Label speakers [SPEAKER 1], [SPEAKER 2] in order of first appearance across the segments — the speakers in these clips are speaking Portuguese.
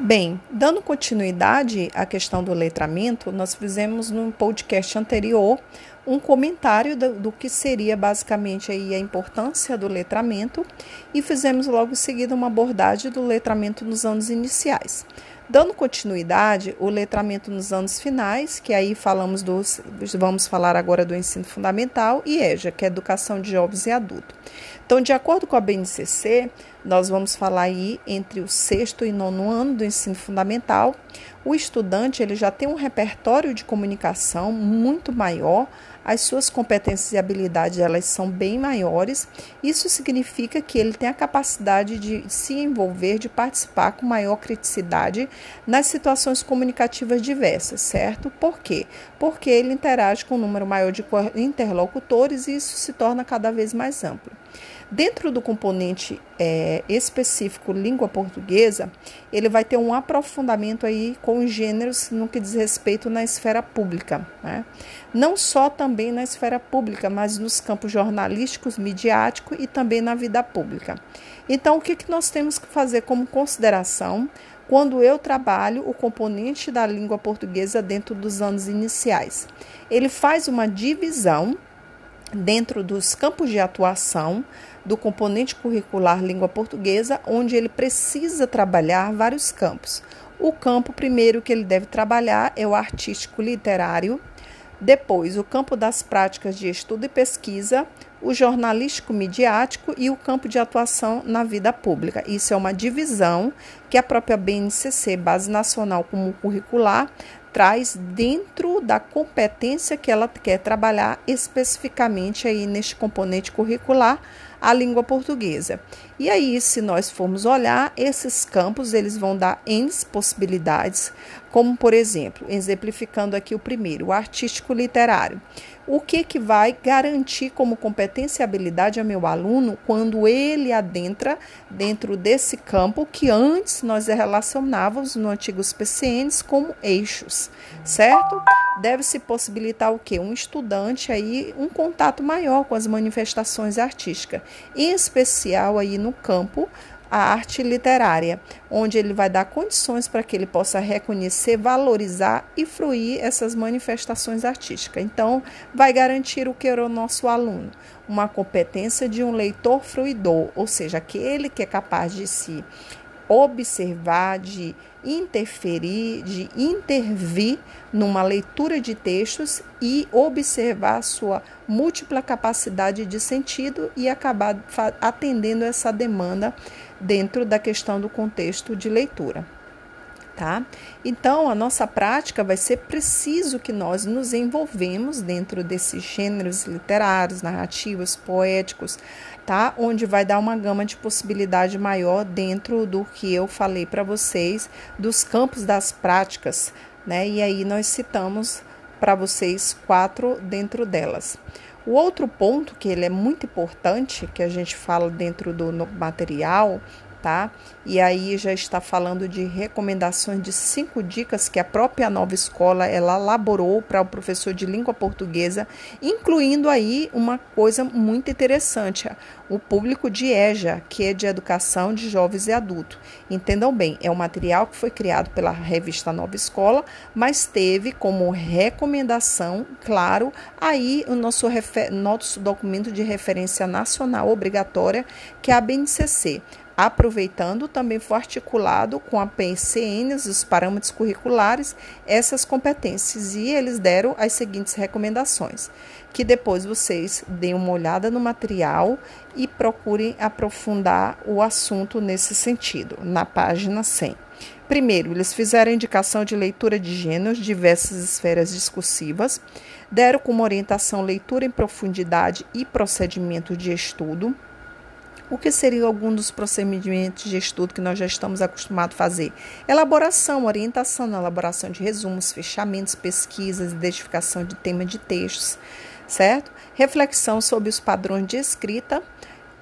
[SPEAKER 1] Bem, dando continuidade à questão do letramento, nós fizemos no podcast anterior um comentário do, do, que seria basicamente aí a importância do letramento e fizemos logo em seguida uma abordagem do letramento nos anos iniciais. Dando continuidade, o letramento nos anos finais, que aí falamos dos, vamos falar agora do ensino fundamental, e EJA, que é Educação de Jovens e Adultos. Então, de acordo com a BNCC, nós vamos falar aí entre o sexto e nono ano do ensino fundamental. O estudante ele já tem um repertório de comunicação muito maior, as suas competências e habilidades elas são bem maiores. Isso significa que ele tem a capacidade de se envolver, de participar com maior criticidade nas situações comunicativas diversas, certo? Por quê? Porque ele interage com um número maior de interlocutores e isso se torna cada vez mais amplo. Dentro do componente é, específico língua portuguesa, ele vai ter um aprofundamento aí com os gêneros no que diz respeito na esfera pública. Né? Não só também na esfera pública, mas nos campos jornalísticos, midiático e também na vida pública. Então, o que, que nós temos que fazer como consideração quando eu trabalho o componente da língua portuguesa dentro dos anos iniciais? Ele faz uma divisão dentro dos campos de atuação do componente curricular língua portuguesa, onde ele precisa trabalhar vários campos. O campo primeiro que ele deve trabalhar é o artístico literário, depois o campo das práticas de estudo e pesquisa, o jornalístico midiático e o campo de atuação na vida pública. Isso é uma divisão que a própria BNCC, Base Nacional Comum Curricular, traz dentro da competência que ela quer trabalhar especificamente aí neste componente curricular a língua portuguesa. E aí, se nós formos olhar, esses campos eles vão dar N possibilidades, como por exemplo, exemplificando aqui o primeiro, o artístico literário. O que, que vai garantir como competência e habilidade ao meu aluno quando ele adentra dentro desse campo que antes nós relacionávamos no antigos PCNs como eixos, certo? Deve-se possibilitar o que? Um estudante aí um contato maior com as manifestações artísticas, em especial aí no campo a arte literária, onde ele vai dar condições para que ele possa reconhecer, valorizar e fruir essas manifestações artísticas. Então, vai garantir o que era o nosso aluno? Uma competência de um leitor fruidor, ou seja, aquele que é capaz de se observar, de interferir, de intervir numa leitura de textos e observar sua múltipla capacidade de sentido e acabar atendendo essa demanda dentro da questão do contexto de leitura. Tá? Então, a nossa prática vai ser preciso que nós nos envolvemos dentro desses gêneros literários, narrativos, poéticos, tá? Onde vai dar uma gama de possibilidade maior dentro do que eu falei para vocês dos campos das práticas, né? E aí nós citamos para vocês quatro dentro delas. O outro ponto que ele é muito importante, que a gente fala dentro do material, tá? E aí já está falando de recomendações de cinco dicas que a própria nova escola ela elaborou para o professor de língua portuguesa, incluindo aí uma coisa muito interessante, o público de EJA, que é de educação de jovens e adultos. Entendam bem, é um material que foi criado pela revista Nova Escola, mas teve como recomendação, claro, aí o nosso, nosso documento de referência nacional obrigatória, que é a BNCC aproveitando também foi articulado com a PCN, os parâmetros curriculares, essas competências e eles deram as seguintes recomendações, que depois vocês deem uma olhada no material e procurem aprofundar o assunto nesse sentido, na página 100. Primeiro, eles fizeram indicação de leitura de gêneros, diversas esferas discursivas, deram como orientação leitura em profundidade e procedimento de estudo, o que seria algum dos procedimentos de estudo que nós já estamos acostumados a fazer? Elaboração, orientação na elaboração de resumos, fechamentos, pesquisas, identificação de tema de textos, certo? Reflexão sobre os padrões de escrita,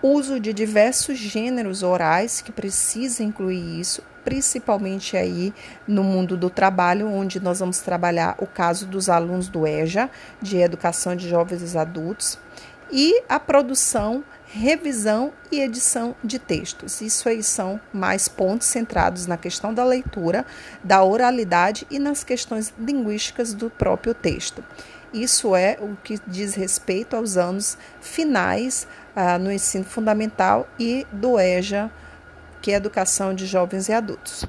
[SPEAKER 1] uso de diversos gêneros orais que precisa incluir isso, principalmente aí no mundo do trabalho, onde nós vamos trabalhar o caso dos alunos do EJA, de Educação de Jovens e Adultos, e a produção revisão e edição de textos. Isso aí são mais pontos centrados na questão da leitura, da oralidade e nas questões linguísticas do próprio texto. Isso é o que diz respeito aos anos finais ah, no ensino fundamental e do EJA, que é Educação de Jovens e Adultos.